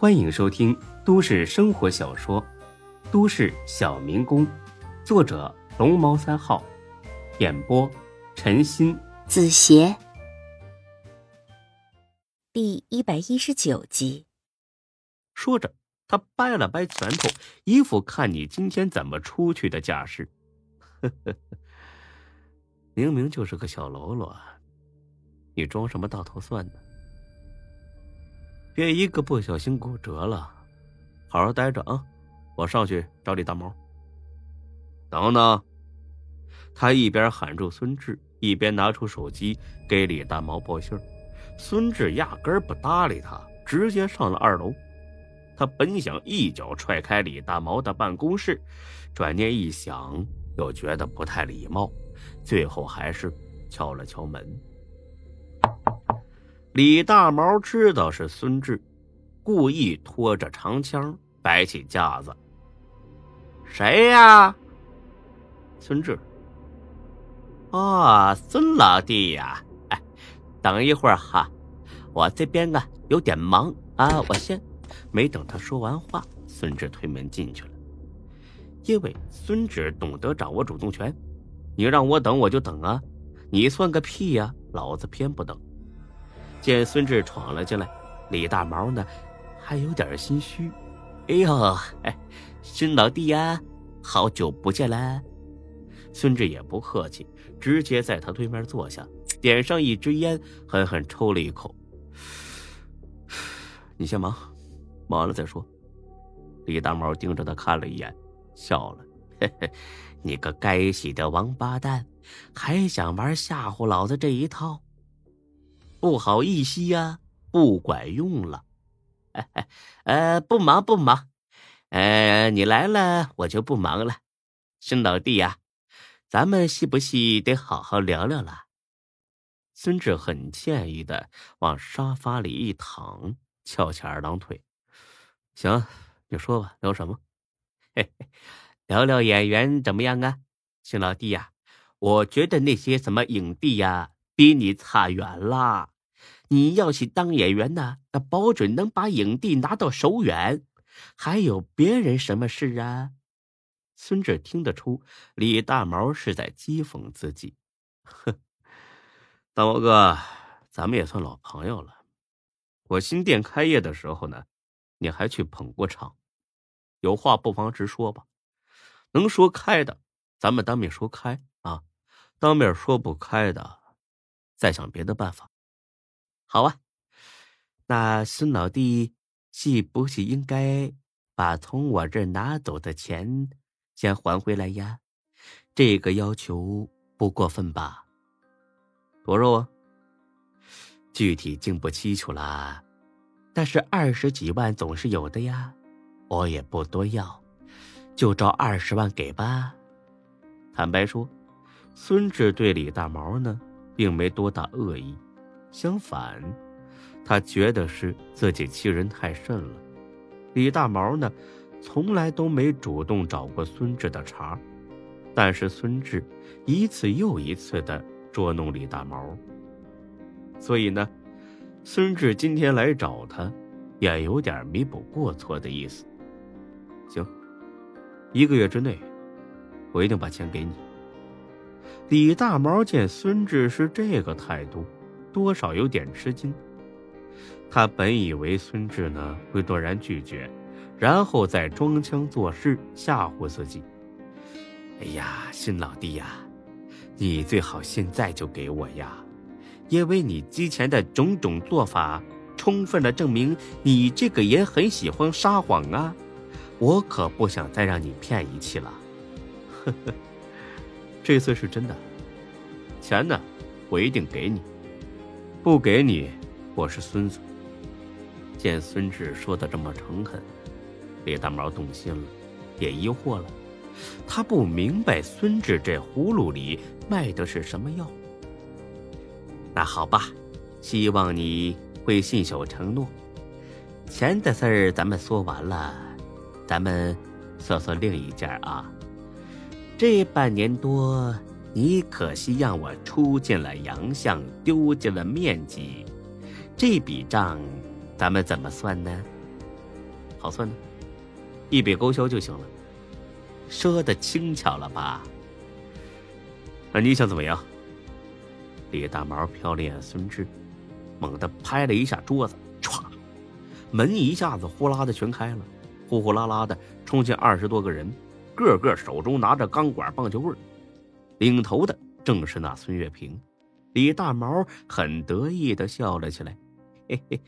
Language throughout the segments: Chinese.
欢迎收听都市生活小说《都市小民工》，作者龙猫三号，演播陈鑫、子邪，第一百一十九集。说着，他掰了掰拳头，一副看你今天怎么出去的架势。呵呵呵，明明就是个小喽啰，你装什么大头蒜呢？别一个不小心骨折了，好好待着啊！我上去找李大毛。等等，他一边喊住孙志，一边拿出手机给李大毛报信孙志压根不搭理他，直接上了二楼。他本想一脚踹开李大毛的办公室，转念一想，又觉得不太礼貌，最后还是敲了敲门。李大毛知道是孙志，故意拖着长枪，摆起架子。谁呀？孙志。哦，孙老弟呀，哎，等一会儿哈，我这边啊有点忙啊，我先……没等他说完话，孙志推门进去了。因为孙志懂得掌握主动权，你让我等我就等啊，你算个屁呀，老子偏不等。见孙志闯了进来，李大毛呢，还有点心虚。哎呦，哎，孙老弟呀，好久不见啦！孙志也不客气，直接在他对面坐下，点上一支烟，狠狠抽了一口。你先忙，忙完了再说。李大毛盯着他看了一眼，笑了：“嘿嘿，你个该死的王八蛋，还想玩吓唬老子这一套？”不好意思呀，不管用了。呃，不忙不忙，呃，你来了我就不忙了。孙老弟呀，咱们是不是得好好聊聊了？孙志很歉意的往沙发里一躺，翘起二郎腿。行，你说吧，聊什么？嘿嘿，聊聊演员怎么样啊？孙老弟呀，我觉得那些什么影帝呀。比你差远了！你要是当演员呢，那保准能把影帝拿到手软。还有别人什么事啊？孙志听得出李大毛是在讥讽自己。哼，大毛哥，咱们也算老朋友了。我新店开业的时候呢，你还去捧过场。有话不妨直说吧，能说开的，咱们当面说开啊；当面说不开的。再想别的办法，好啊。那孙老弟是不是应该把从我这拿走的钱先还回来呀？这个要求不过分吧？多少啊？具体经不清楚了，但是二十几万总是有的呀。我也不多要，就照二十万给吧。坦白说，孙志对李大毛呢？并没多大恶意，相反，他觉得是自己欺人太甚了。李大毛呢，从来都没主动找过孙志的茬，但是孙志一次又一次的捉弄李大毛，所以呢，孙志今天来找他，也有点弥补过错的意思。行，一个月之内，我一定把钱给你。李大毛见孙志是这个态度，多少有点吃惊。他本以为孙志呢会断然拒绝，然后再装腔作势吓唬自己。哎呀，孙老弟呀，你最好现在就给我呀，因为你之前的种种做法，充分的证明你这个人很喜欢撒谎啊！我可不想再让你骗一气了。呵呵。这次是真的，钱呢，我一定给你。不给你，我是孙子。见孙志说的这么诚恳，李大毛动心了，也疑惑了。他不明白孙志这葫芦里卖的是什么药。那好吧，希望你会信守承诺。钱的事儿咱们说完了，咱们说说另一件啊。这半年多，你可惜让我出尽了洋相，丢尽了面积，这笔账，咱们怎么算呢？好算呢，一笔勾销就行了。说的轻巧了吧？那你想怎么样？李大毛瞟了眼孙志，猛地拍了一下桌子，歘，门一下子呼啦的全开了，呼呼啦啦的冲进二十多个人，个个手中拿着钢管棒球棍，领头的正是那孙月平。李大毛很得意的笑了起来，嘿嘿，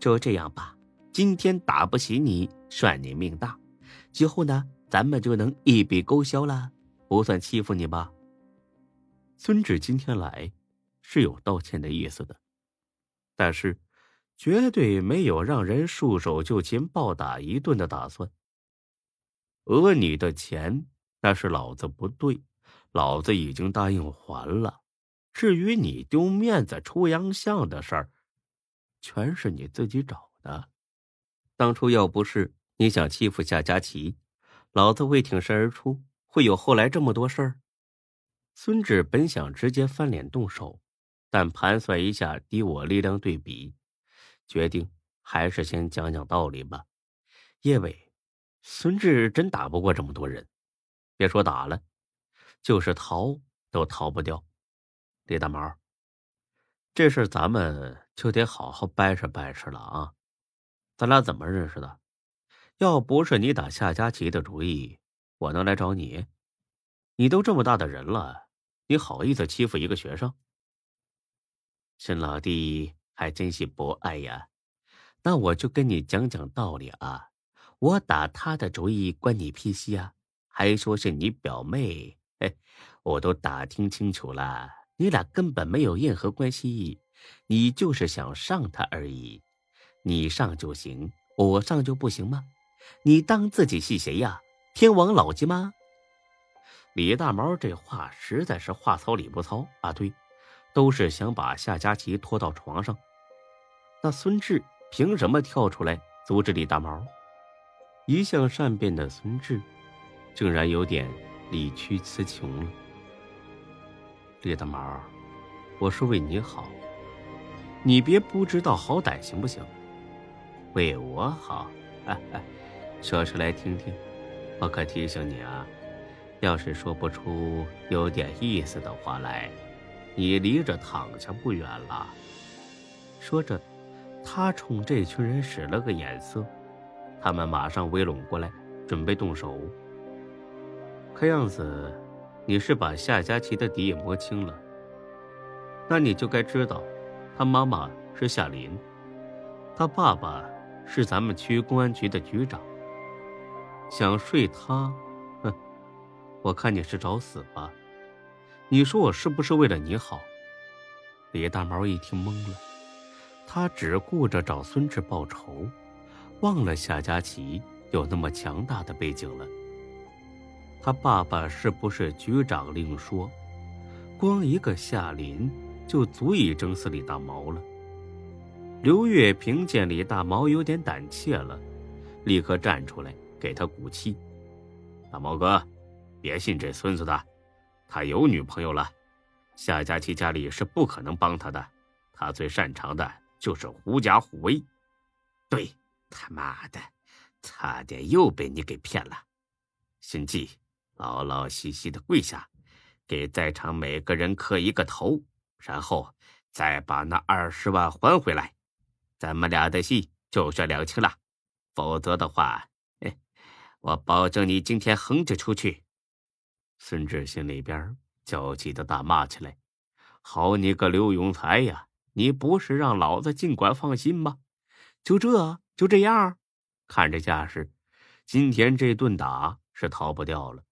就这样吧，今天打不起你，算你命大，今后呢，咱们就能一笔勾销了，不算欺负你吧。孙志今天来，是有道歉的意思的，但是绝对没有让人束手就擒、暴打一顿的打算。讹你的钱，那是老子不对，老子已经答应还了。至于你丢面子、出洋相的事儿，全是你自己找的。当初要不是你想欺负夏佳琪，老子会挺身而出，会有后来这么多事儿。孙志本想直接翻脸动手，但盘算一下敌我力量对比，决定还是先讲讲道理吧。因为孙志真打不过这么多人，别说打了，就是逃都逃不掉。李大毛，这事咱们就得好好掰扯掰扯了啊！咱俩怎么认识的？要不是你打夏佳琪的主意，我能来找你？你都这么大的人了，你好意思欺负一个学生？沈老弟还真是博爱呀！那我就跟你讲讲道理啊！我打他的主意关你屁事啊！还说是你表妹，嘿，我都打听清楚了，你俩根本没有任何关系，你就是想上他而已。你上就行，我上就不行吗？你当自己是谁呀？天王老子吗？李大毛这话实在是话糙理不糙啊！对，都是想把夏佳琪拖到床上。那孙志凭什么跳出来阻止李大毛？一向善变的孙志，竟然有点理屈词穷了。李大毛，我是为你好，你别不知道好歹行不行？为我好，说出来听听。我可提醒你啊。要是说不出有点意思的话来，你离着躺下不远了。说着，他冲这群人使了个眼色，他们马上围拢过来，准备动手。看样子，你是把夏佳琪的底也摸清了。那你就该知道，他妈妈是夏林，他爸爸是咱们区公安局的局长。想睡他？哼我看你是找死吧！你说我是不是为了你好？李大毛一听懵了，他只顾着找孙志报仇，忘了夏佳琪有那么强大的背景了。他爸爸是不是局长另说，光一个夏林就足以整死李大毛了。刘月平见李大毛有点胆怯了，立刻站出来给他鼓气：“大毛哥。”别信这孙子的，他有女朋友了。夏佳琪家里是不可能帮他的，他最擅长的就是狐假虎威。对，他妈的，差点又被你给骗了。心计，老老实实的跪下，给在场每个人磕一个头，然后再把那二十万还回来，咱们俩的戏就算了清了。否则的话，我保证你今天横着出去。孙志心里边焦急的大骂起来：“好你个刘永才呀！你不是让老子尽管放心吗？就这就这样，看这架势，今天这顿打是逃不掉了，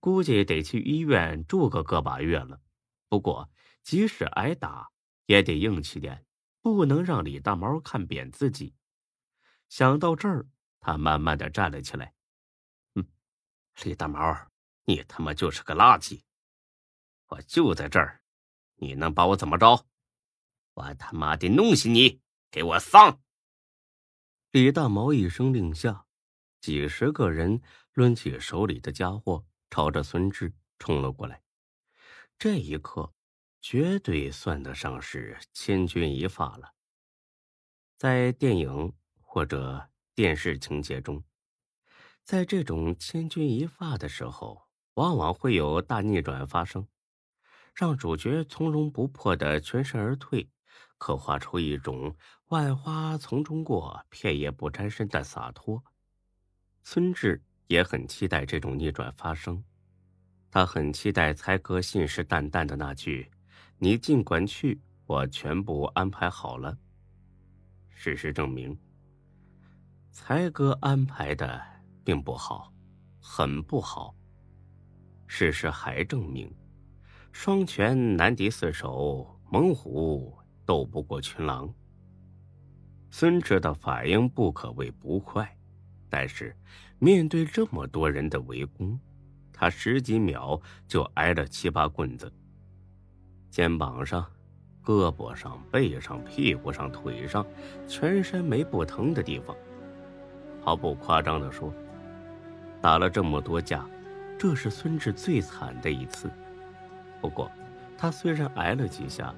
估计得去医院住个个把月了。不过即使挨打，也得硬气点，不能让李大毛看扁自己。”想到这儿，他慢慢的站了起来：“嗯，李大毛。”你他妈就是个垃圾！我就在这儿，你能把我怎么着？我他妈的弄死你！给我丧！李大毛一声令下，几十个人抡起手里的家伙，朝着孙志冲了过来。这一刻，绝对算得上是千钧一发了。在电影或者电视情节中，在这种千钧一发的时候，往往会有大逆转发生，让主角从容不迫的全身而退，刻画出一种万花丛中过，片叶不沾身的洒脱。孙志也很期待这种逆转发生，他很期待才哥信誓旦旦的那句：“你尽管去，我全部安排好了。”事实证明，才哥安排的并不好，很不好。事实还证明，双拳难敌四手，猛虎斗不过群狼。孙志的反应不可谓不快，但是面对这么多人的围攻，他十几秒就挨了七八棍子，肩膀上。胳膊上、背上、屁股上、腿上，全身没不疼的地方。毫不夸张的说，打了这么多架，这是孙志最惨的一次。不过，他虽然挨了几下，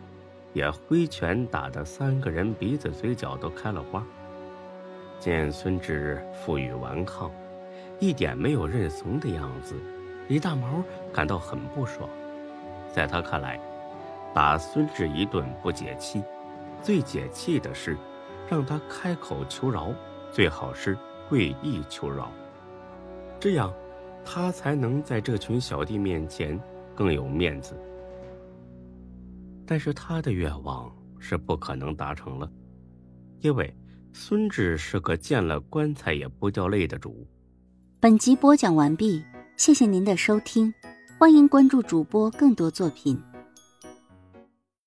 也挥拳打得三个人鼻子嘴角都开了花。见孙志负隅顽抗，一点没有认怂的样子，李大毛感到很不爽。在他看来，打孙志一顿不解气，最解气的是让他开口求饶，最好是跪地求饶，这样他才能在这群小弟面前更有面子。但是他的愿望是不可能达成了，因为孙志是个见了棺材也不掉泪的主。本集播讲完毕，谢谢您的收听，欢迎关注主播更多作品。